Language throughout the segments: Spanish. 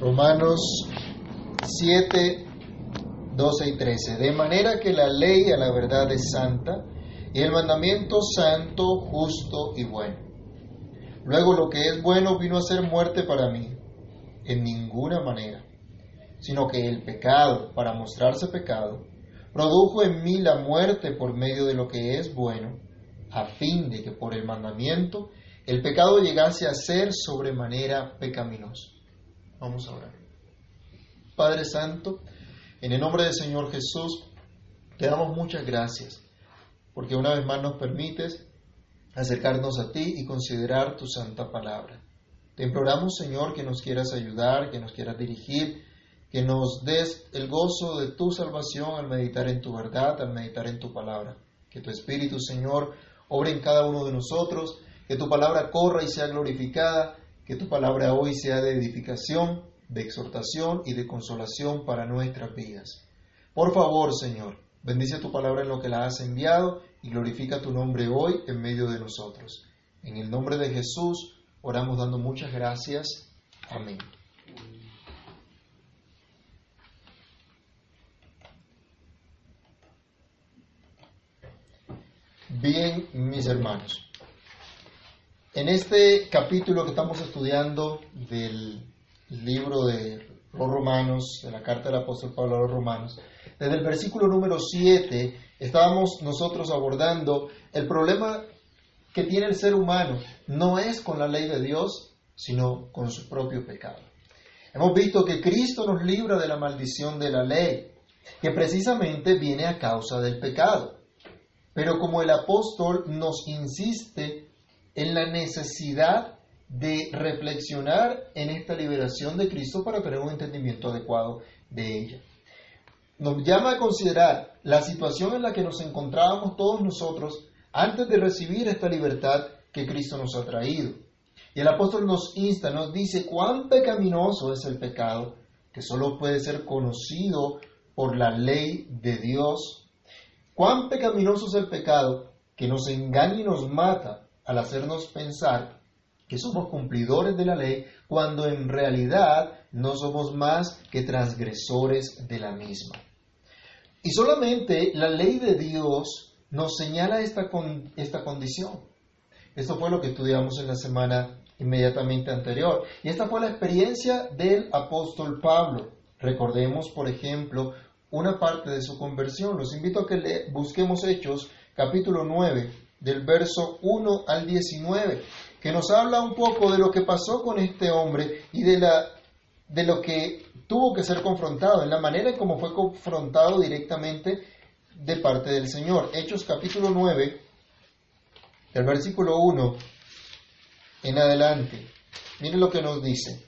Romanos 7, 12 y 13. De manera que la ley a la verdad es santa y el mandamiento santo, justo y bueno. Luego lo que es bueno vino a ser muerte para mí, en ninguna manera, sino que el pecado, para mostrarse pecado, produjo en mí la muerte por medio de lo que es bueno, a fin de que por el mandamiento el pecado llegase a ser sobremanera pecaminoso. Vamos a orar. Padre Santo, en el nombre del Señor Jesús, te damos muchas gracias, porque una vez más nos permites acercarnos a ti y considerar tu santa palabra. Te imploramos, Señor, que nos quieras ayudar, que nos quieras dirigir, que nos des el gozo de tu salvación al meditar en tu verdad, al meditar en tu palabra. Que tu Espíritu, Señor, obre en cada uno de nosotros, que tu palabra corra y sea glorificada que tu palabra hoy sea de edificación, de exhortación y de consolación para nuestras vidas. Por favor, Señor, bendice tu palabra en lo que la has enviado y glorifica tu nombre hoy en medio de nosotros. En el nombre de Jesús oramos dando muchas gracias. Amén. Bien, mis hermanos. En este capítulo que estamos estudiando del libro de los Romanos, de la carta del apóstol Pablo a los Romanos, desde el versículo número 7 estábamos nosotros abordando el problema que tiene el ser humano, no es con la ley de Dios, sino con su propio pecado. Hemos visto que Cristo nos libra de la maldición de la ley, que precisamente viene a causa del pecado. Pero como el apóstol nos insiste en la necesidad de reflexionar en esta liberación de Cristo para tener un entendimiento adecuado de ella. Nos llama a considerar la situación en la que nos encontrábamos todos nosotros antes de recibir esta libertad que Cristo nos ha traído. Y el apóstol nos insta, nos dice cuán pecaminoso es el pecado, que solo puede ser conocido por la ley de Dios. Cuán pecaminoso es el pecado que nos engaña y nos mata al hacernos pensar que somos cumplidores de la ley cuando en realidad no somos más que transgresores de la misma. Y solamente la ley de Dios nos señala esta, esta condición. Esto fue lo que estudiamos en la semana inmediatamente anterior. Y esta fue la experiencia del apóstol Pablo. Recordemos, por ejemplo, una parte de su conversión. Los invito a que le busquemos Hechos, capítulo 9, del verso 1 al 19, que nos habla un poco de lo que pasó con este hombre y de, la, de lo que tuvo que ser confrontado, en la manera en cómo fue confrontado directamente de parte del Señor. Hechos capítulo 9, el versículo 1 en adelante. Miren lo que nos dice.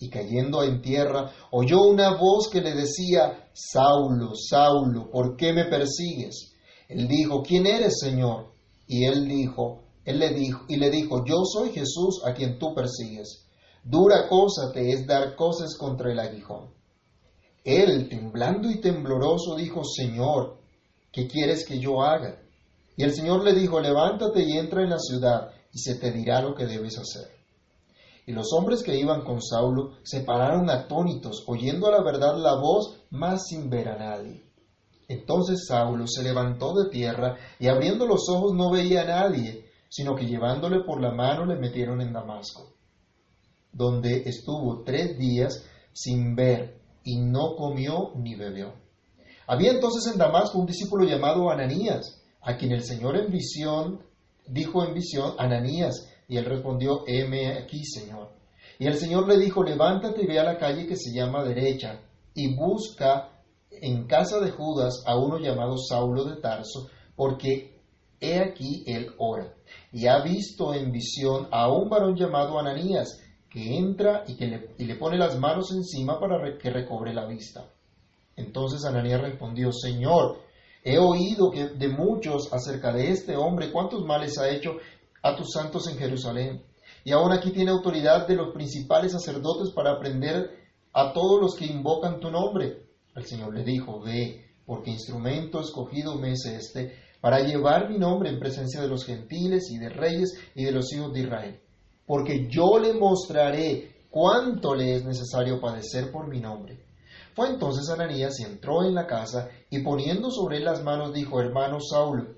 y cayendo en tierra, oyó una voz que le decía, Saulo, Saulo, ¿por qué me persigues? Él dijo, ¿quién eres, Señor? Y él dijo, él le dijo, y le dijo, yo soy Jesús a quien tú persigues. Dura cosa te es dar cosas contra el aguijón. Él, temblando y tembloroso, dijo, Señor, ¿qué quieres que yo haga? Y el Señor le dijo, levántate y entra en la ciudad, y se te dirá lo que debes hacer. Y los hombres que iban con Saulo se pararon atónitos, oyendo a la verdad la voz, mas sin ver a nadie. Entonces Saulo se levantó de tierra y abriendo los ojos no veía a nadie, sino que llevándole por la mano le metieron en Damasco, donde estuvo tres días sin ver y no comió ni bebió. Había entonces en Damasco un discípulo llamado Ananías, a quien el Señor en visión dijo en visión, Ananías, y él respondió, heme aquí, Señor. Y el Señor le dijo, levántate y ve a la calle que se llama derecha, y busca en casa de Judas a uno llamado Saulo de Tarso, porque he aquí él ora. Y ha visto en visión a un varón llamado Ananías, que entra y, que le, y le pone las manos encima para que recobre la vista. Entonces Ananías respondió, Señor, He oído que de muchos acerca de este hombre, cuántos males ha hecho a tus santos en Jerusalén. Y aún aquí tiene autoridad de los principales sacerdotes para aprender a todos los que invocan tu nombre. El Señor le dijo, ve, porque instrumento escogido me es este, para llevar mi nombre en presencia de los gentiles y de reyes y de los hijos de Israel. Porque yo le mostraré cuánto le es necesario padecer por mi nombre. Fue entonces Ananías y entró en la casa y poniendo sobre él las manos dijo, hermano Saulo,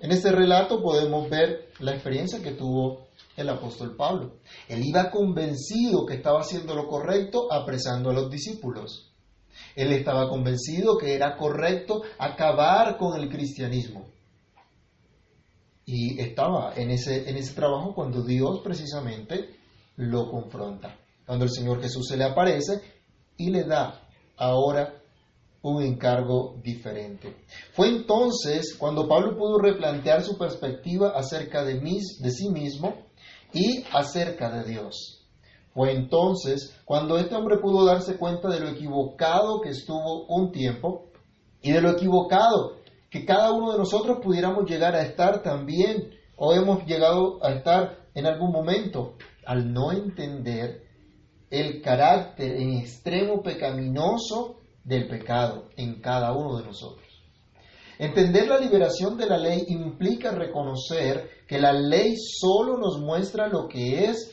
En este relato podemos ver la experiencia que tuvo el apóstol Pablo. Él iba convencido que estaba haciendo lo correcto apresando a los discípulos. Él estaba convencido que era correcto acabar con el cristianismo. Y estaba en ese, en ese trabajo cuando Dios precisamente lo confronta. Cuando el Señor Jesús se le aparece y le da ahora un encargo diferente. Fue entonces cuando Pablo pudo replantear su perspectiva acerca de, de sí mismo y acerca de Dios. Fue entonces cuando este hombre pudo darse cuenta de lo equivocado que estuvo un tiempo y de lo equivocado que cada uno de nosotros pudiéramos llegar a estar también o hemos llegado a estar en algún momento al no entender el carácter en extremo pecaminoso del pecado en cada uno de nosotros. Entender la liberación de la ley implica reconocer que la ley solo nos muestra lo que es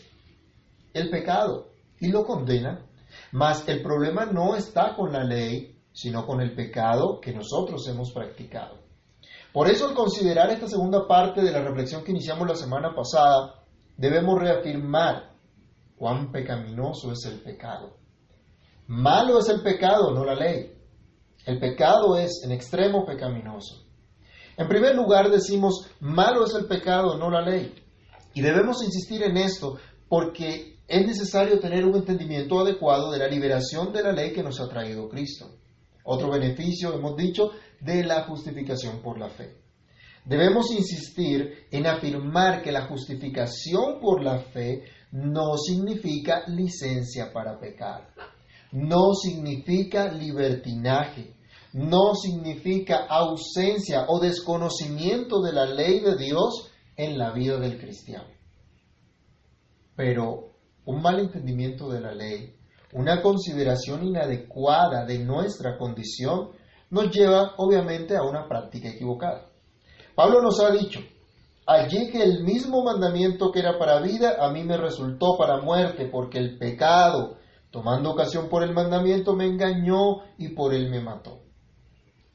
el pecado y lo condena, mas el problema no está con la ley, sino con el pecado que nosotros hemos practicado. Por eso al considerar esta segunda parte de la reflexión que iniciamos la semana pasada, debemos reafirmar cuán pecaminoso es el pecado Malo es el pecado, no la ley. El pecado es en extremo pecaminoso. En primer lugar decimos, malo es el pecado, no la ley. Y debemos insistir en esto porque es necesario tener un entendimiento adecuado de la liberación de la ley que nos ha traído Cristo. Otro beneficio, hemos dicho, de la justificación por la fe. Debemos insistir en afirmar que la justificación por la fe no significa licencia para pecar no significa libertinaje, no significa ausencia o desconocimiento de la ley de Dios en la vida del cristiano. Pero un mal entendimiento de la ley, una consideración inadecuada de nuestra condición, nos lleva obviamente a una práctica equivocada. Pablo nos ha dicho, allí que el mismo mandamiento que era para vida, a mí me resultó para muerte, porque el pecado, tomando ocasión por el mandamiento, me engañó y por él me mató.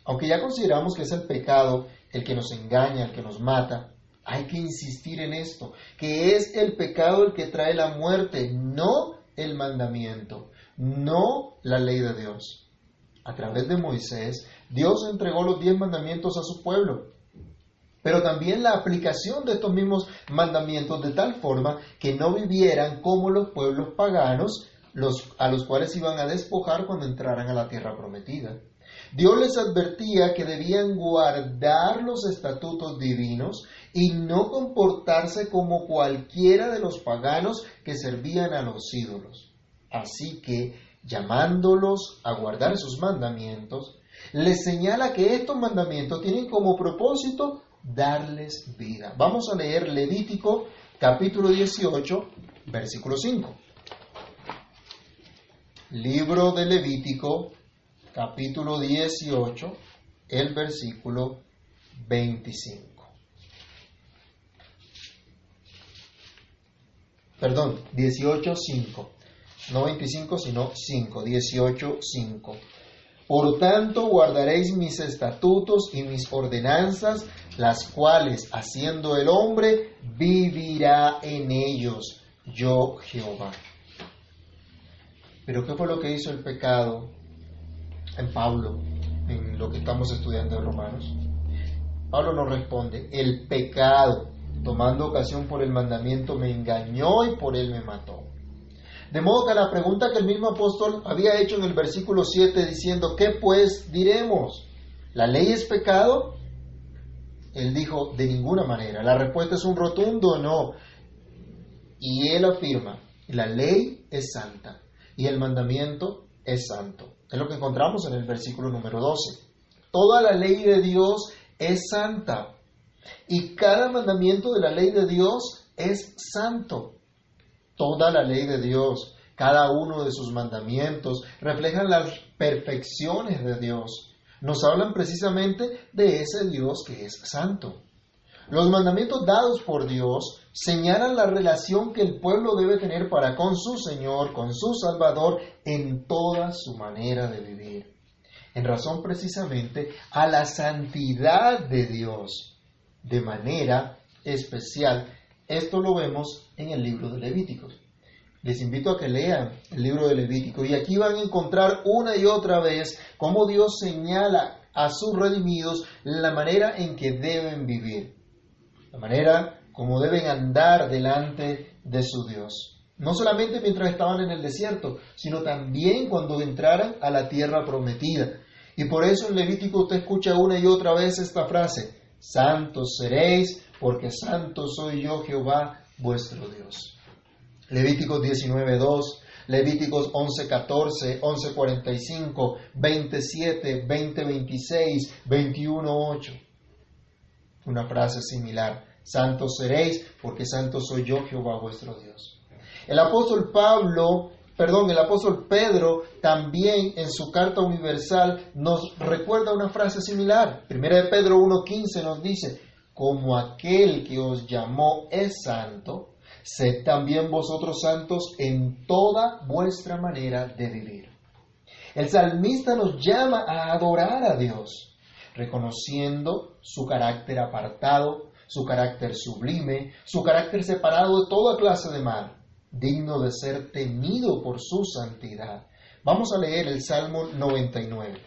Aunque ya consideramos que es el pecado el que nos engaña, el que nos mata, hay que insistir en esto, que es el pecado el que trae la muerte, no el mandamiento, no la ley de Dios. A través de Moisés, Dios entregó los diez mandamientos a su pueblo, pero también la aplicación de estos mismos mandamientos de tal forma que no vivieran como los pueblos paganos a los cuales iban a despojar cuando entraran a la tierra prometida. Dios les advertía que debían guardar los estatutos divinos y no comportarse como cualquiera de los paganos que servían a los ídolos. Así que, llamándolos a guardar sus mandamientos, les señala que estos mandamientos tienen como propósito darles vida. Vamos a leer Levítico capítulo 18, versículo 5. Libro de Levítico, capítulo 18, el versículo 25. Perdón, 18, 5. No 25, sino 5. 18, 5. Por tanto, guardaréis mis estatutos y mis ordenanzas, las cuales, haciendo el hombre, vivirá en ellos, yo Jehová. Pero ¿qué fue lo que hizo el pecado en Pablo, en lo que estamos estudiando en Romanos? Pablo nos responde, el pecado tomando ocasión por el mandamiento, me engañó y por él me mató. De modo que la pregunta que el mismo apóstol había hecho en el versículo 7 diciendo, ¿qué pues diremos? ¿La ley es pecado? Él dijo, de ninguna manera. La respuesta es un rotundo no. Y él afirma, la ley es santa y el mandamiento es santo. Es lo que encontramos en el versículo número 12. Toda la ley de Dios es santa y cada mandamiento de la ley de Dios es santo. Toda la ley de Dios, cada uno de sus mandamientos reflejan las perfecciones de Dios. Nos hablan precisamente de ese Dios que es santo. Los mandamientos dados por Dios señalan la relación que el pueblo debe tener para con su Señor, con su Salvador, en toda su manera de vivir. En razón precisamente a la santidad de Dios, de manera especial. Esto lo vemos en el libro de Levíticos. Les invito a que lean el libro de Levítico y aquí van a encontrar una y otra vez cómo Dios señala a sus redimidos la manera en que deben vivir la manera como deben andar delante de su Dios. No solamente mientras estaban en el desierto, sino también cuando entraran a la tierra prometida. Y por eso en Levítico usted escucha una y otra vez esta frase, santos seréis, porque santo soy yo Jehová vuestro Dios. Levíticos 19.2, Levíticos 11.14, 11.45, 27, 20.26, 21.8 una frase similar. Santos seréis, porque santo soy yo, Jehová vuestro Dios. El apóstol Pablo, perdón, el apóstol Pedro también en su carta universal nos recuerda una frase similar. Primera de Pedro 1.15 nos dice, como aquel que os llamó es santo, sed también vosotros santos en toda vuestra manera de vivir. El salmista nos llama a adorar a Dios reconociendo su carácter apartado, su carácter sublime, su carácter separado de toda clase de mal, digno de ser temido por su santidad. Vamos a leer el Salmo 99.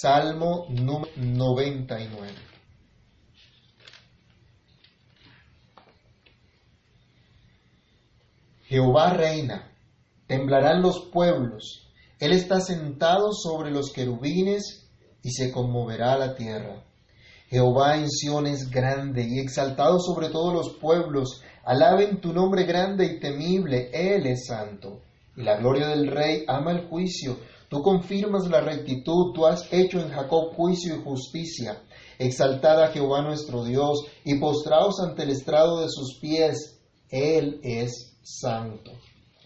Salmo 99. Jehová reina, temblarán los pueblos, él está sentado sobre los querubines y se conmoverá la tierra. Jehová en Sión es grande y exaltado sobre todos los pueblos. Alaben tu nombre grande y temible. Él es santo. Y la gloria del Rey ama el juicio. Tú confirmas la rectitud. Tú has hecho en Jacob juicio y justicia. Exaltad a Jehová nuestro Dios y postraos ante el estrado de sus pies. Él es santo.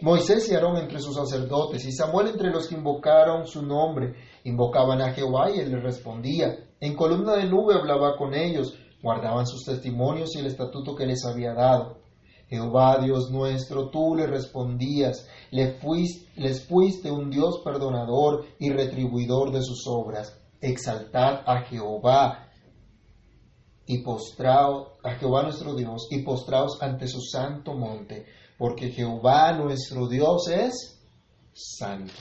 Moisés y Aarón entre sus sacerdotes y Samuel entre los que invocaron su nombre. Invocaban a Jehová y él les respondía. En columna de nube hablaba con ellos, guardaban sus testimonios y el estatuto que les había dado. Jehová Dios nuestro, tú le respondías, les fuiste un Dios perdonador y retribuidor de sus obras. Exaltad a Jehová y postraos a Jehová nuestro Dios y postraos ante su santo monte porque Jehová nuestro Dios es santo.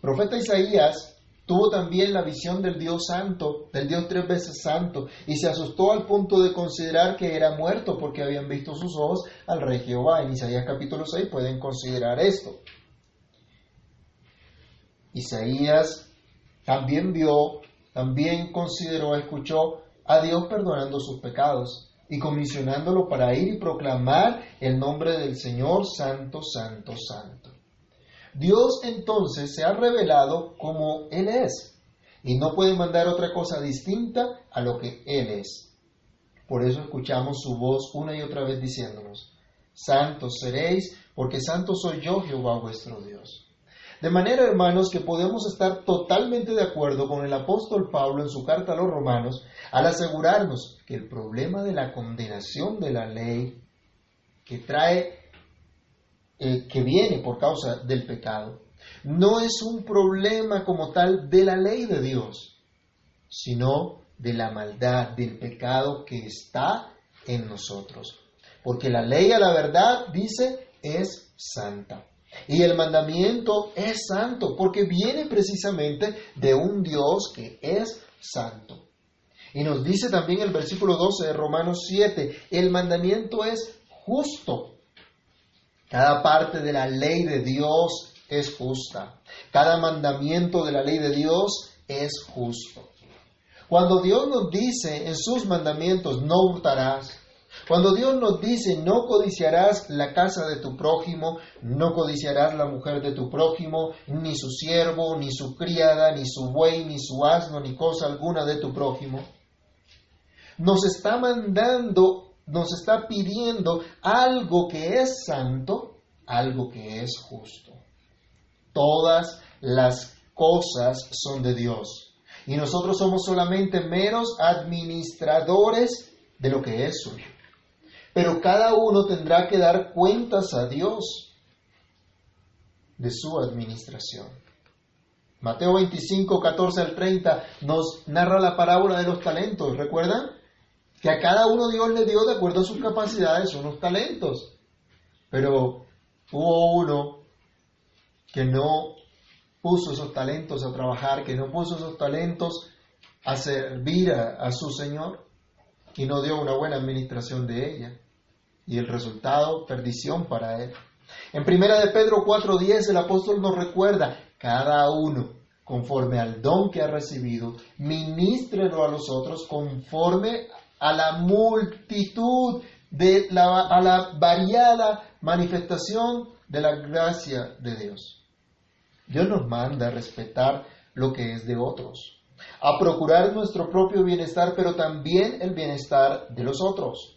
profeta Isaías tuvo también la visión del Dios santo, del Dios tres veces santo, y se asustó al punto de considerar que era muerto porque habían visto sus ojos al rey Jehová. En Isaías capítulo 6 pueden considerar esto. Isaías también vio, también consideró, escuchó a Dios perdonando sus pecados y comisionándolo para ir y proclamar el nombre del Señor Santo, Santo, Santo. Dios entonces se ha revelado como Él es y no puede mandar otra cosa distinta a lo que Él es. Por eso escuchamos su voz una y otra vez diciéndonos, Santos seréis, porque santo soy yo Jehová vuestro Dios. De manera, hermanos, que podemos estar totalmente de acuerdo con el apóstol Pablo en su carta a los romanos al asegurarnos que el problema de la condenación de la ley que trae, eh, que viene por causa del pecado, no es un problema como tal de la ley de Dios, sino de la maldad, del pecado que está en nosotros. Porque la ley a la verdad dice es santa. Y el mandamiento es santo porque viene precisamente de un Dios que es santo. Y nos dice también el versículo 12 de Romanos 7, el mandamiento es justo. Cada parte de la ley de Dios es justa. Cada mandamiento de la ley de Dios es justo. Cuando Dios nos dice en sus mandamientos, no hurtarás, cuando Dios nos dice, no codiciarás la casa de tu prójimo, no codiciarás la mujer de tu prójimo, ni su siervo, ni su criada, ni su buey, ni su asno, ni cosa alguna de tu prójimo, nos está mandando, nos está pidiendo algo que es santo, algo que es justo. Todas las cosas son de Dios y nosotros somos solamente meros administradores de lo que es suyo. Pero cada uno tendrá que dar cuentas a Dios de su administración. Mateo 25, 14 al 30 nos narra la parábola de los talentos. ¿Recuerdan? Que a cada uno Dios le dio de acuerdo a sus capacidades unos talentos. Pero hubo uno que no puso esos talentos a trabajar, que no puso esos talentos a servir a, a su Señor y no dio una buena administración de ella y el resultado, perdición para él. En primera de Pedro 4:10 el apóstol nos recuerda, cada uno conforme al don que ha recibido, ministrelo a los otros conforme a la multitud de la, a la variada manifestación de la gracia de Dios. Dios nos manda a respetar lo que es de otros, a procurar nuestro propio bienestar, pero también el bienestar de los otros.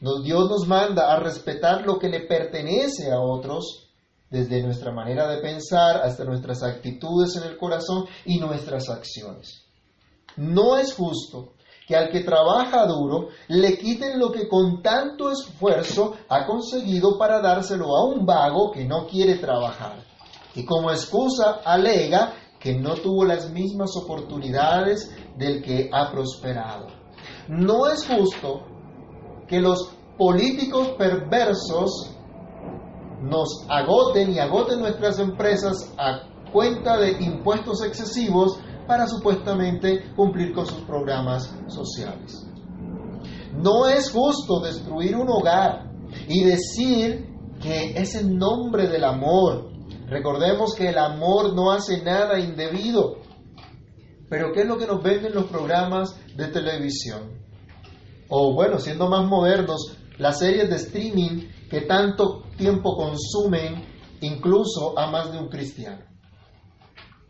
Dios nos manda a respetar lo que le pertenece a otros, desde nuestra manera de pensar hasta nuestras actitudes en el corazón y nuestras acciones. No es justo que al que trabaja duro le quiten lo que con tanto esfuerzo ha conseguido para dárselo a un vago que no quiere trabajar. Y como excusa alega que no tuvo las mismas oportunidades del que ha prosperado. No es justo que los políticos perversos nos agoten y agoten nuestras empresas a cuenta de impuestos excesivos para supuestamente cumplir con sus programas sociales. No es justo destruir un hogar y decir que es en nombre del amor. Recordemos que el amor no hace nada indebido. Pero ¿qué es lo que nos venden los programas de televisión? O bueno, siendo más modernos, las series de streaming que tanto tiempo consumen incluso a más de un cristiano.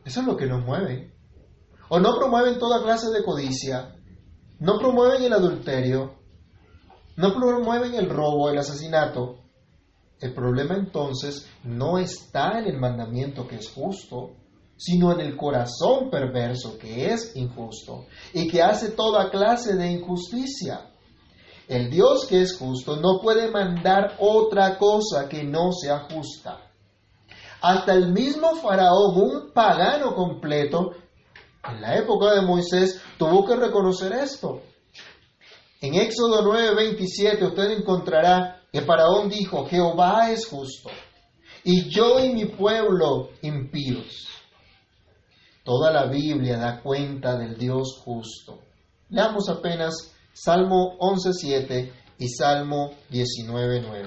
Eso es lo que nos mueve. O no promueven toda clase de codicia, no promueven el adulterio, no promueven el robo, el asesinato. El problema entonces no está en el mandamiento que es justo, sino en el corazón perverso que es injusto y que hace toda clase de injusticia. El Dios que es justo no puede mandar otra cosa que no sea justa. Hasta el mismo faraón, un pagano completo, en la época de Moisés, tuvo que reconocer esto. En Éxodo 9:27 usted encontrará que Faraón dijo, Jehová es justo, y yo y mi pueblo impíos. Toda la Biblia da cuenta del Dios justo. Leamos apenas Salmo 11.7 y Salmo 19.9.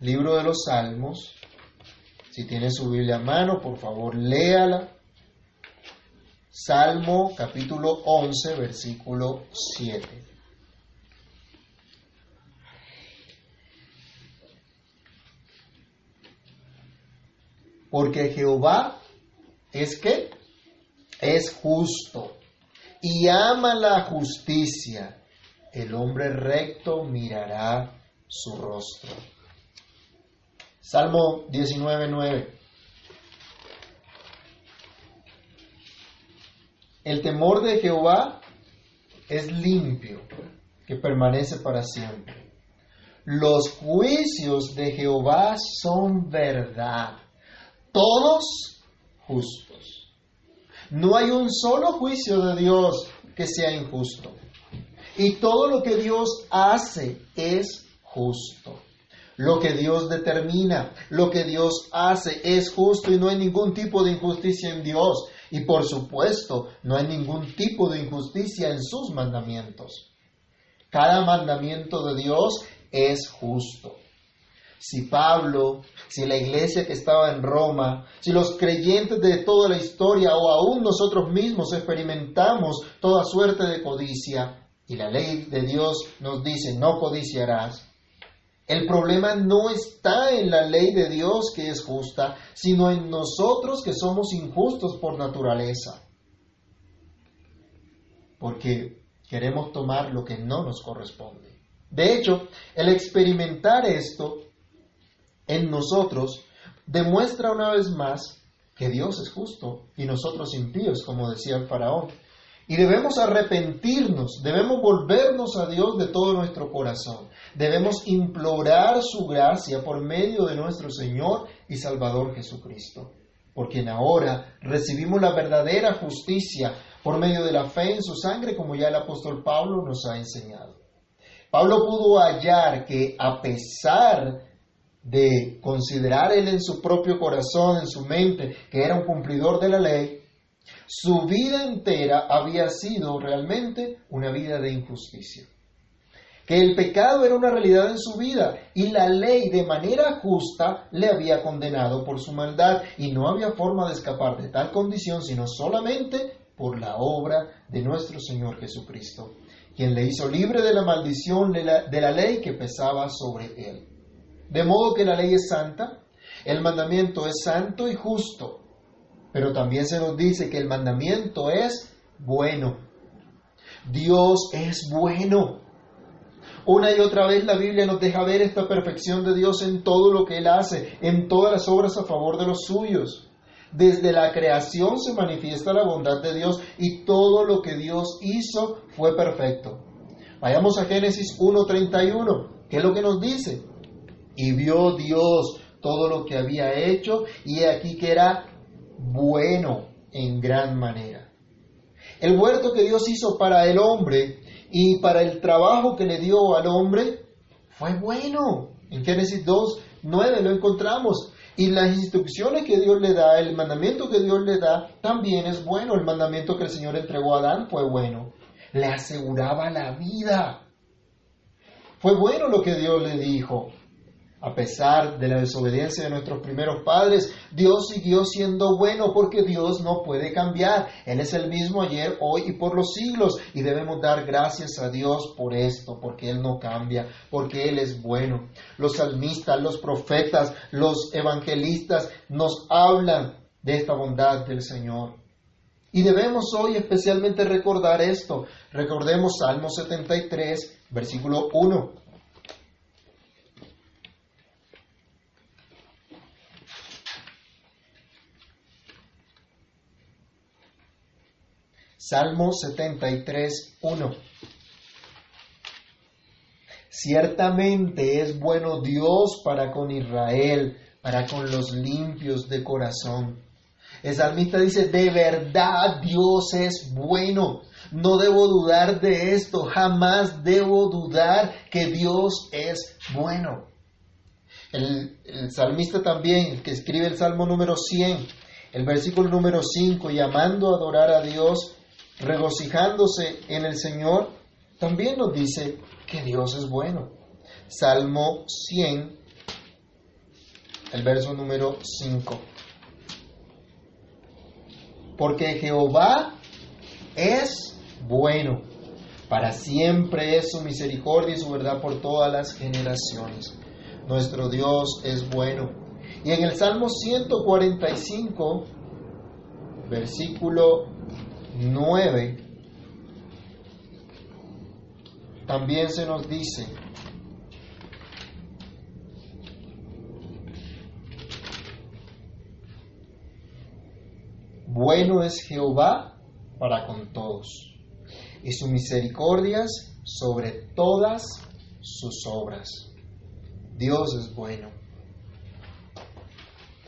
Libro de los Salmos. Si tiene su Biblia a mano, por favor, léala. Salmo capítulo 11, versículo 7. Porque Jehová es que es justo y ama la justicia. El hombre recto mirará su rostro. Salmo 19.9. El temor de Jehová es limpio, que permanece para siempre. Los juicios de Jehová son verdad, todos justos. No hay un solo juicio de Dios que sea injusto. Y todo lo que Dios hace es justo. Lo que Dios determina, lo que Dios hace es justo y no hay ningún tipo de injusticia en Dios. Y por supuesto, no hay ningún tipo de injusticia en sus mandamientos. Cada mandamiento de Dios es justo. Si Pablo, si la iglesia que estaba en Roma, si los creyentes de toda la historia o aún nosotros mismos experimentamos toda suerte de codicia, y la ley de Dios nos dice no codiciarás, el problema no está en la ley de Dios que es justa, sino en nosotros que somos injustos por naturaleza. Porque queremos tomar lo que no nos corresponde. De hecho, el experimentar esto en nosotros demuestra una vez más que Dios es justo y nosotros impíos, como decía el faraón. Y debemos arrepentirnos, debemos volvernos a Dios de todo nuestro corazón. Debemos implorar su gracia por medio de nuestro Señor y Salvador Jesucristo. Porque en ahora recibimos la verdadera justicia por medio de la fe en su sangre, como ya el apóstol Pablo nos ha enseñado. Pablo pudo hallar que a pesar de considerar él en su propio corazón, en su mente, que era un cumplidor de la ley, su vida entera había sido realmente una vida de injusticia. Que el pecado era una realidad en su vida y la ley de manera justa le había condenado por su maldad y no había forma de escapar de tal condición sino solamente por la obra de nuestro Señor Jesucristo, quien le hizo libre de la maldición de la, de la ley que pesaba sobre él. De modo que la ley es santa, el mandamiento es santo y justo, pero también se nos dice que el mandamiento es bueno. Dios es bueno. Una y otra vez la Biblia nos deja ver esta perfección de Dios en todo lo que Él hace, en todas las obras a favor de los suyos. Desde la creación se manifiesta la bondad de Dios y todo lo que Dios hizo fue perfecto. Vayamos a Génesis 1.31. ¿Qué es lo que nos dice? Y vio Dios todo lo que había hecho y aquí que era bueno en gran manera. El huerto que Dios hizo para el hombre y para el trabajo que le dio al hombre fue bueno. En Génesis 2, 9 lo encontramos. Y las instrucciones que Dios le da, el mandamiento que Dios le da, también es bueno. El mandamiento que el Señor entregó a Adán fue bueno. Le aseguraba la vida. Fue bueno lo que Dios le dijo. A pesar de la desobediencia de nuestros primeros padres, Dios siguió siendo bueno porque Dios no puede cambiar. Él es el mismo ayer, hoy y por los siglos. Y debemos dar gracias a Dios por esto, porque Él no cambia, porque Él es bueno. Los salmistas, los profetas, los evangelistas nos hablan de esta bondad del Señor. Y debemos hoy especialmente recordar esto. Recordemos Salmo 73, versículo 1. Salmo 73, 1. Ciertamente es bueno Dios para con Israel, para con los limpios de corazón. El salmista dice, de verdad Dios es bueno. No debo dudar de esto, jamás debo dudar que Dios es bueno. El, salmista también, que escribe el Salmo número 100, el versículo número 5, llamando a adorar a Dios, regocijándose en el Señor, también nos dice que Dios es bueno. Salmo 100, el verso número 5. Porque Jehová es bueno, para siempre es su misericordia y su verdad por todas las generaciones. Nuestro Dios es bueno. Y en el Salmo 145, versículo 9 también se nos dice bueno es Jehová para con todos y sus misericordias sobre todas sus obras. Dios es bueno.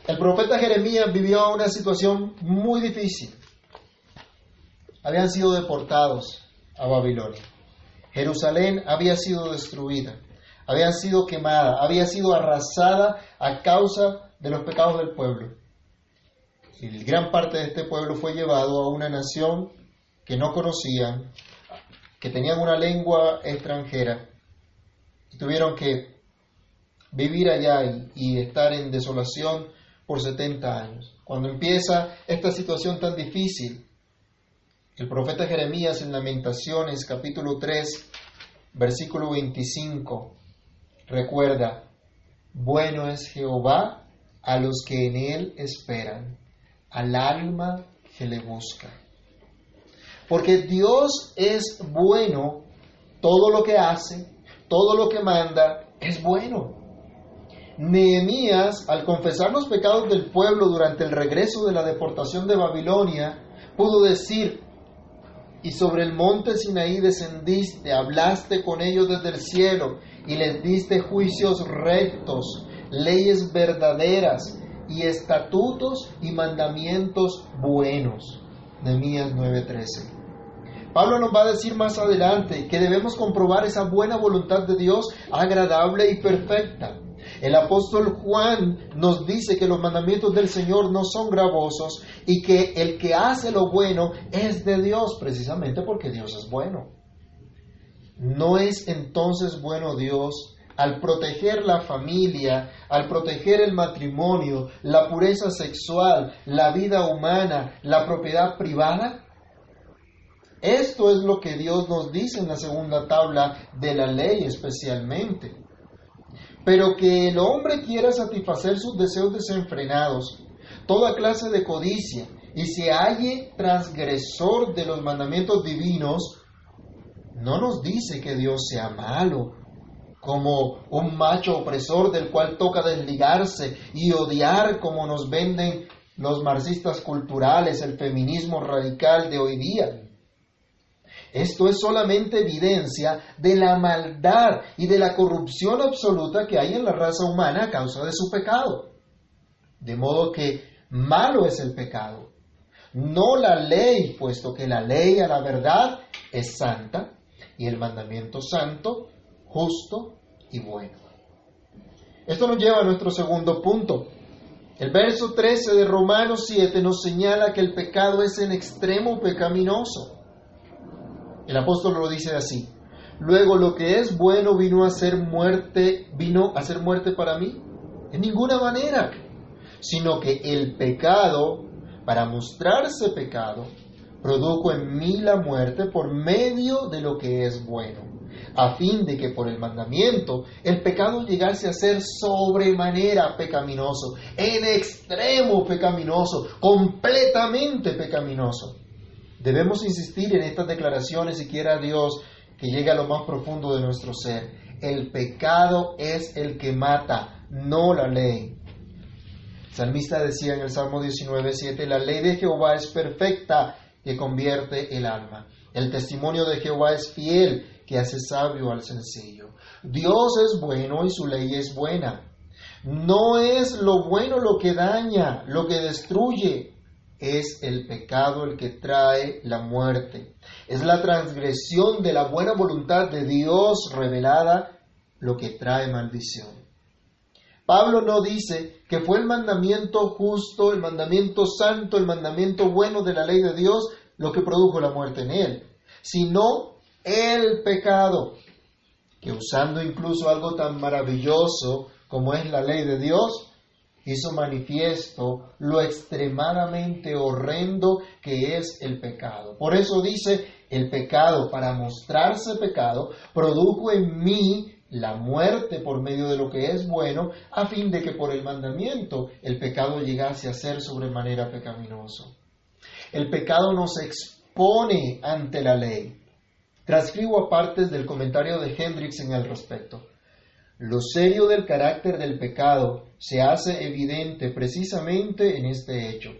El profeta Jeremías vivió una situación muy difícil habían sido deportados a Babilonia. Jerusalén había sido destruida, había sido quemada, había sido arrasada a causa de los pecados del pueblo. y gran parte de este pueblo fue llevado a una nación que no conocían, que tenían una lengua extranjera, y tuvieron que vivir allá y, estar en desolación por 70 años. Cuando empieza esta situación tan difícil, el profeta Jeremías en Lamentaciones capítulo 3, versículo 25, recuerda, bueno es Jehová a los que en él esperan, al alma que le busca. Porque Dios es bueno, todo lo que hace, todo lo que manda, es bueno. Nehemías, al confesar los pecados del pueblo durante el regreso de la deportación de Babilonia, pudo decir, y sobre el monte Sinaí descendiste, hablaste con ellos desde el cielo y les diste juicios rectos, leyes verdaderas y estatutos y mandamientos buenos. Nehemías 9:13. Pablo nos va a decir más adelante que debemos comprobar esa buena voluntad de Dios agradable y perfecta. El apóstol Juan nos dice que los mandamientos del Señor no son gravosos y que el que hace lo bueno es de Dios, precisamente porque Dios es bueno. ¿No es entonces bueno Dios al proteger la familia, al proteger el matrimonio, la pureza sexual, la vida humana, la propiedad privada? Esto es lo que Dios nos dice en la segunda tabla de la ley especialmente. Pero que el hombre quiera satisfacer sus deseos desenfrenados, toda clase de codicia, y se halle transgresor de los mandamientos divinos, no nos dice que Dios sea malo, como un macho opresor del cual toca desligarse y odiar como nos venden los marxistas culturales, el feminismo radical de hoy día. Esto es solamente evidencia de la maldad y de la corrupción absoluta que hay en la raza humana a causa de su pecado. De modo que malo es el pecado, no la ley, puesto que la ley a la verdad es santa y el mandamiento santo, justo y bueno. Esto nos lleva a nuestro segundo punto. El verso 13 de Romanos 7 nos señala que el pecado es en extremo pecaminoso. El apóstol lo dice así. Luego lo que es bueno vino a ser muerte, vino a ser muerte para mí. En ninguna manera. Sino que el pecado, para mostrarse pecado, produjo en mí la muerte por medio de lo que es bueno, a fin de que por el mandamiento el pecado llegase a ser sobremanera pecaminoso, en extremo pecaminoso, completamente pecaminoso Debemos insistir en estas declaraciones si quiera Dios que llegue a lo más profundo de nuestro ser. El pecado es el que mata, no la ley. El salmista decía en el Salmo 19:7, la ley de Jehová es perfecta que convierte el alma. El testimonio de Jehová es fiel que hace sabio al sencillo. Dios es bueno y su ley es buena. No es lo bueno lo que daña, lo que destruye, es el pecado el que trae la muerte. Es la transgresión de la buena voluntad de Dios revelada lo que trae maldición. Pablo no dice que fue el mandamiento justo, el mandamiento santo, el mandamiento bueno de la ley de Dios lo que produjo la muerte en él, sino el pecado, que usando incluso algo tan maravilloso como es la ley de Dios, hizo manifiesto lo extremadamente horrendo que es el pecado. Por eso dice, el pecado, para mostrarse pecado, produjo en mí la muerte por medio de lo que es bueno, a fin de que por el mandamiento el pecado llegase a ser sobremanera pecaminoso. El pecado nos expone ante la ley. Transcribo a partes del comentario de Hendrix en el respecto. Lo serio del carácter del pecado se hace evidente precisamente en este hecho,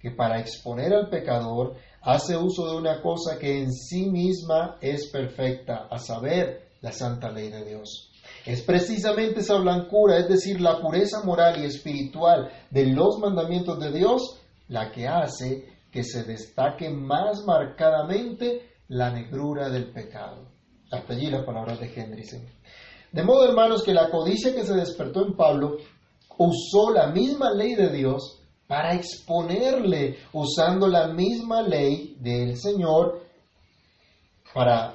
que para exponer al pecador hace uso de una cosa que en sí misma es perfecta, a saber, la santa ley de Dios. Es precisamente esa blancura, es decir, la pureza moral y espiritual de los mandamientos de Dios, la que hace que se destaque más marcadamente la negrura del pecado. Hasta allí las palabras de Hendrickson. De modo, hermanos, que la codicia que se despertó en Pablo usó la misma ley de Dios para exponerle usando la misma ley del Señor para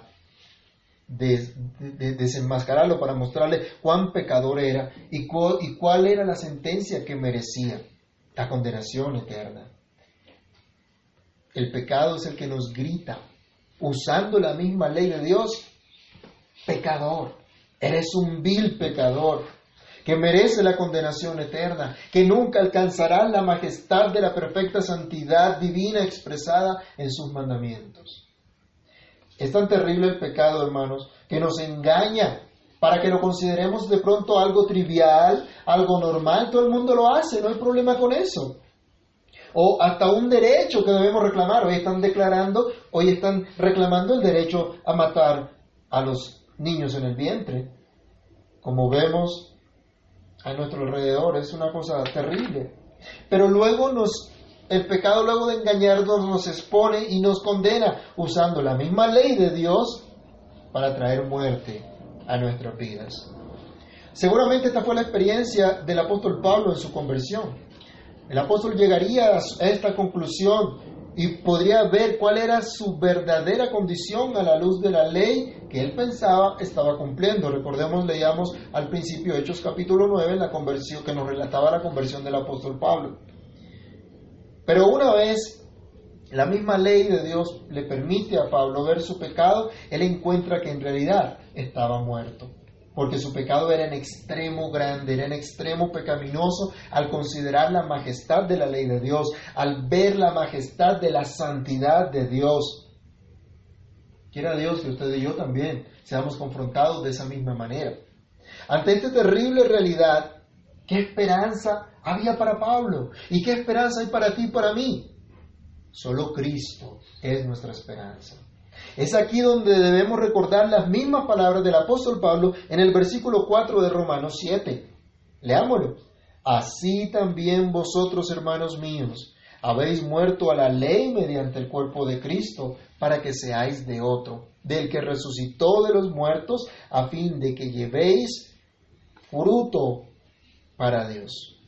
desenmascararlo, para mostrarle cuán pecador era y, y cuál era la sentencia que merecía, la condenación eterna. El pecado es el que nos grita, usando la misma ley de Dios, pecador, eres un vil pecador, que merece la condenación eterna, que nunca alcanzará la majestad de la perfecta santidad divina expresada en sus mandamientos. Es tan terrible el pecado, hermanos, que nos engaña para que lo consideremos de pronto algo trivial, algo normal, todo el mundo lo hace, no hay problema con eso. O hasta un derecho que debemos reclamar. Hoy están declarando, hoy están reclamando el derecho a matar a los niños en el vientre. Como vemos, a nuestro alrededor. Es una cosa terrible. Pero luego nos, el pecado luego de engañarnos nos expone y nos condena usando la misma ley de Dios para traer muerte a nuestras vidas. Seguramente esta fue la experiencia del apóstol Pablo en su conversión. El apóstol llegaría a esta conclusión y podría ver cuál era su verdadera condición a la luz de la ley que él pensaba estaba cumpliendo. Recordemos, leíamos al principio Hechos capítulo 9, la conversión que nos relataba la conversión del apóstol Pablo. Pero una vez la misma ley de Dios le permite a Pablo ver su pecado, él encuentra que en realidad estaba muerto porque su pecado era en extremo grande, era en extremo pecaminoso al considerar la majestad de la ley de Dios, al ver la majestad de la santidad de Dios. Quiera Dios que usted y yo también seamos confrontados de esa misma manera. Ante esta terrible realidad, ¿qué esperanza había para Pablo? ¿Y qué esperanza hay para ti y para mí? Solo Cristo es nuestra esperanza. Es aquí donde debemos recordar las mismas palabras del apóstol Pablo en el versículo 4 de Romanos 7. Leámoslo. Así también vosotros, hermanos míos, habéis muerto a la ley mediante el cuerpo de Cristo, para que seáis de otro, del que resucitó de los muertos, a fin de que llevéis fruto para Dios.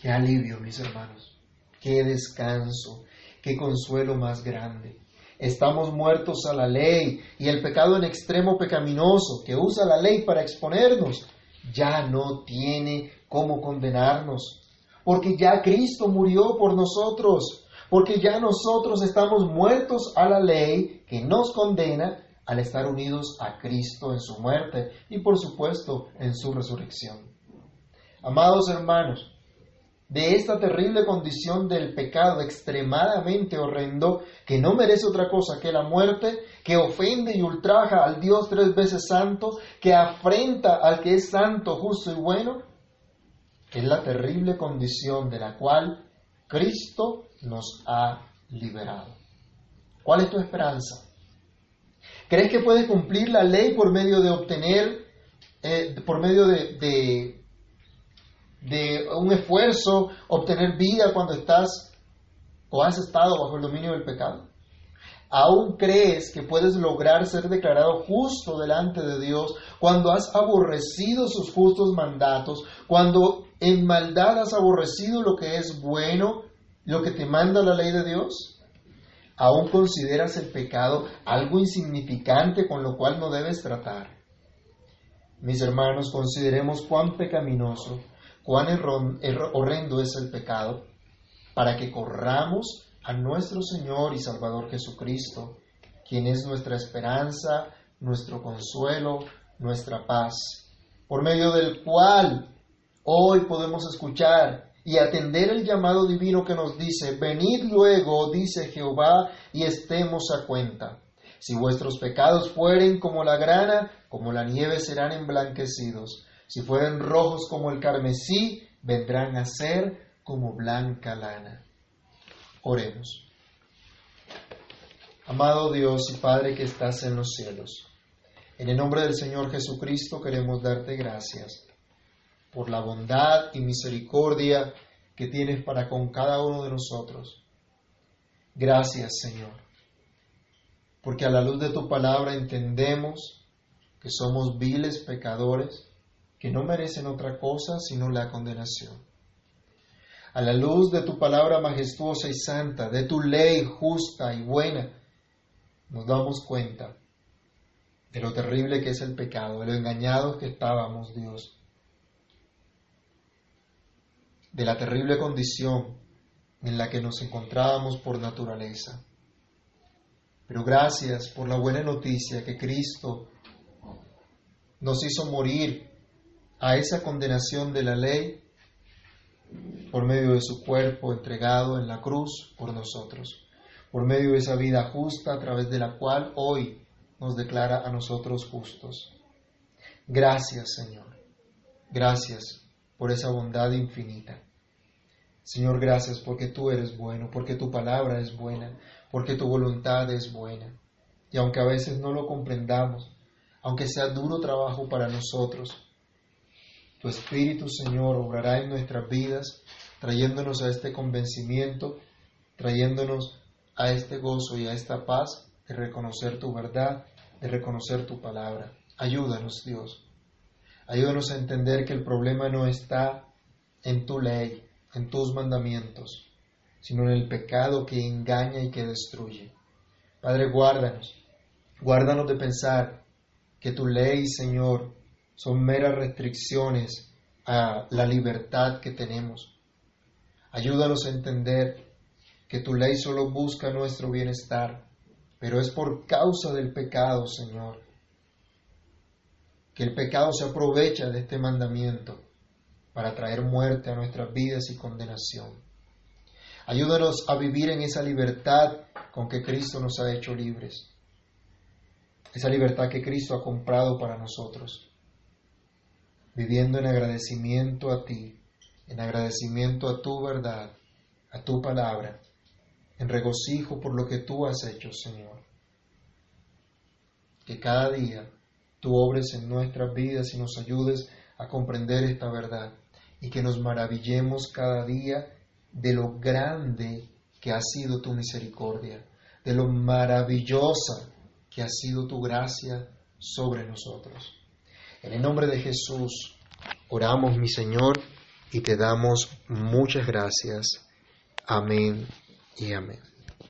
Qué alivio, mis hermanos, qué descanso, qué consuelo más grande. Estamos muertos a la ley y el pecado en extremo pecaminoso que usa la ley para exponernos ya no tiene cómo condenarnos, porque ya Cristo murió por nosotros, porque ya nosotros estamos muertos a la ley que nos condena al estar unidos a Cristo en su muerte y por supuesto en su resurrección. Amados hermanos, de esta terrible condición del pecado extremadamente horrendo, que no merece otra cosa que la muerte, que ofende y ultraja al Dios tres veces santo, que afrenta al que es santo, justo y bueno, es la terrible condición de la cual Cristo nos ha liberado. ¿Cuál es tu esperanza? ¿Crees que puedes cumplir la ley por medio de obtener, eh, por medio de de un esfuerzo, obtener vida cuando estás o has estado bajo el dominio del pecado? ¿Aún crees que puedes lograr ser declarado justo delante de Dios cuando has aborrecido sus justos mandatos, cuando en maldad has aborrecido lo que es bueno, lo que te manda la ley de Dios? ¿Aún consideras el pecado algo insignificante con lo cual no debes tratar? Mis hermanos, consideremos cuán pecaminoso cuán horrendo es el pecado, para que corramos a nuestro Señor y Salvador Jesucristo, quien es nuestra esperanza, nuestro consuelo, nuestra paz, por medio del cual hoy podemos escuchar y atender el llamado divino que nos dice, venid luego, dice Jehová, y estemos a cuenta. Si vuestros pecados fueren como la grana, como la nieve serán emblanquecidos. Si fueren rojos como el carmesí, vendrán a ser como blanca lana. Oremos. Amado Dios y Padre que estás en los cielos, en el nombre del Señor Jesucristo queremos darte gracias por la bondad y misericordia que tienes para con cada uno de nosotros. Gracias, Señor, porque a la luz de tu palabra entendemos que somos viles pecadores, que no merecen otra cosa sino la condenación. a la luz de tu palabra majestuosa y santa, de tu ley justa y buena, nos damos cuenta de lo terrible que es el pecado, de lo engañados que estábamos, Dios, de la terrible condición en la que nos encontrábamos por naturaleza. Pero gracias por la buena noticia que Cristo nos hizo morir a esa condenación de la ley por medio de su cuerpo entregado en la cruz por nosotros, por medio de esa vida justa a través de la cual hoy nos declara a nosotros justos. Gracias, Señor. Gracias por esa bondad infinita. Señor, gracias porque tú eres bueno, porque tu palabra es buena, porque tu voluntad es buena. Y aunque a veces no lo comprendamos, aunque sea duro trabajo para nosotros, tu Espíritu, Señor, obrará en nuestras vidas, trayéndonos a este convencimiento, trayéndonos a este gozo y a esta paz de reconocer tu verdad, de reconocer tu palabra. Ayúdanos, Dios. Ayúdanos a entender que el problema no está en tu ley, en tus mandamientos, sino en el pecado que engaña y que destruye. Padre, guárdanos. Guárdanos de pensar que tu ley, Señor, son meras restricciones a la libertad que tenemos. Ayúdanos a entender que tu ley solo busca nuestro bienestar, pero es por causa del pecado, Señor, que el pecado se aprovecha de este mandamiento para traer muerte a nuestras vidas y condenación. Ayúdanos a vivir en esa libertad con que Cristo nos ha hecho libres, esa libertad que Cristo ha comprado para nosotros, viviendo en agradecimiento a ti, en agradecimiento a tu verdad, a tu palabra, en regocijo por lo que tú has hecho, Señor. Que cada día tú obres en nuestras vidas y nos ayudes a comprender esta verdad y que nos maravillemos cada día de lo grande que ha sido tu misericordia, de lo maravillosa que ha sido tu gracia sobre nosotros. En el nombre de Jesús oramos, mi Señor, y te damos muchas gracias. Amén y amén.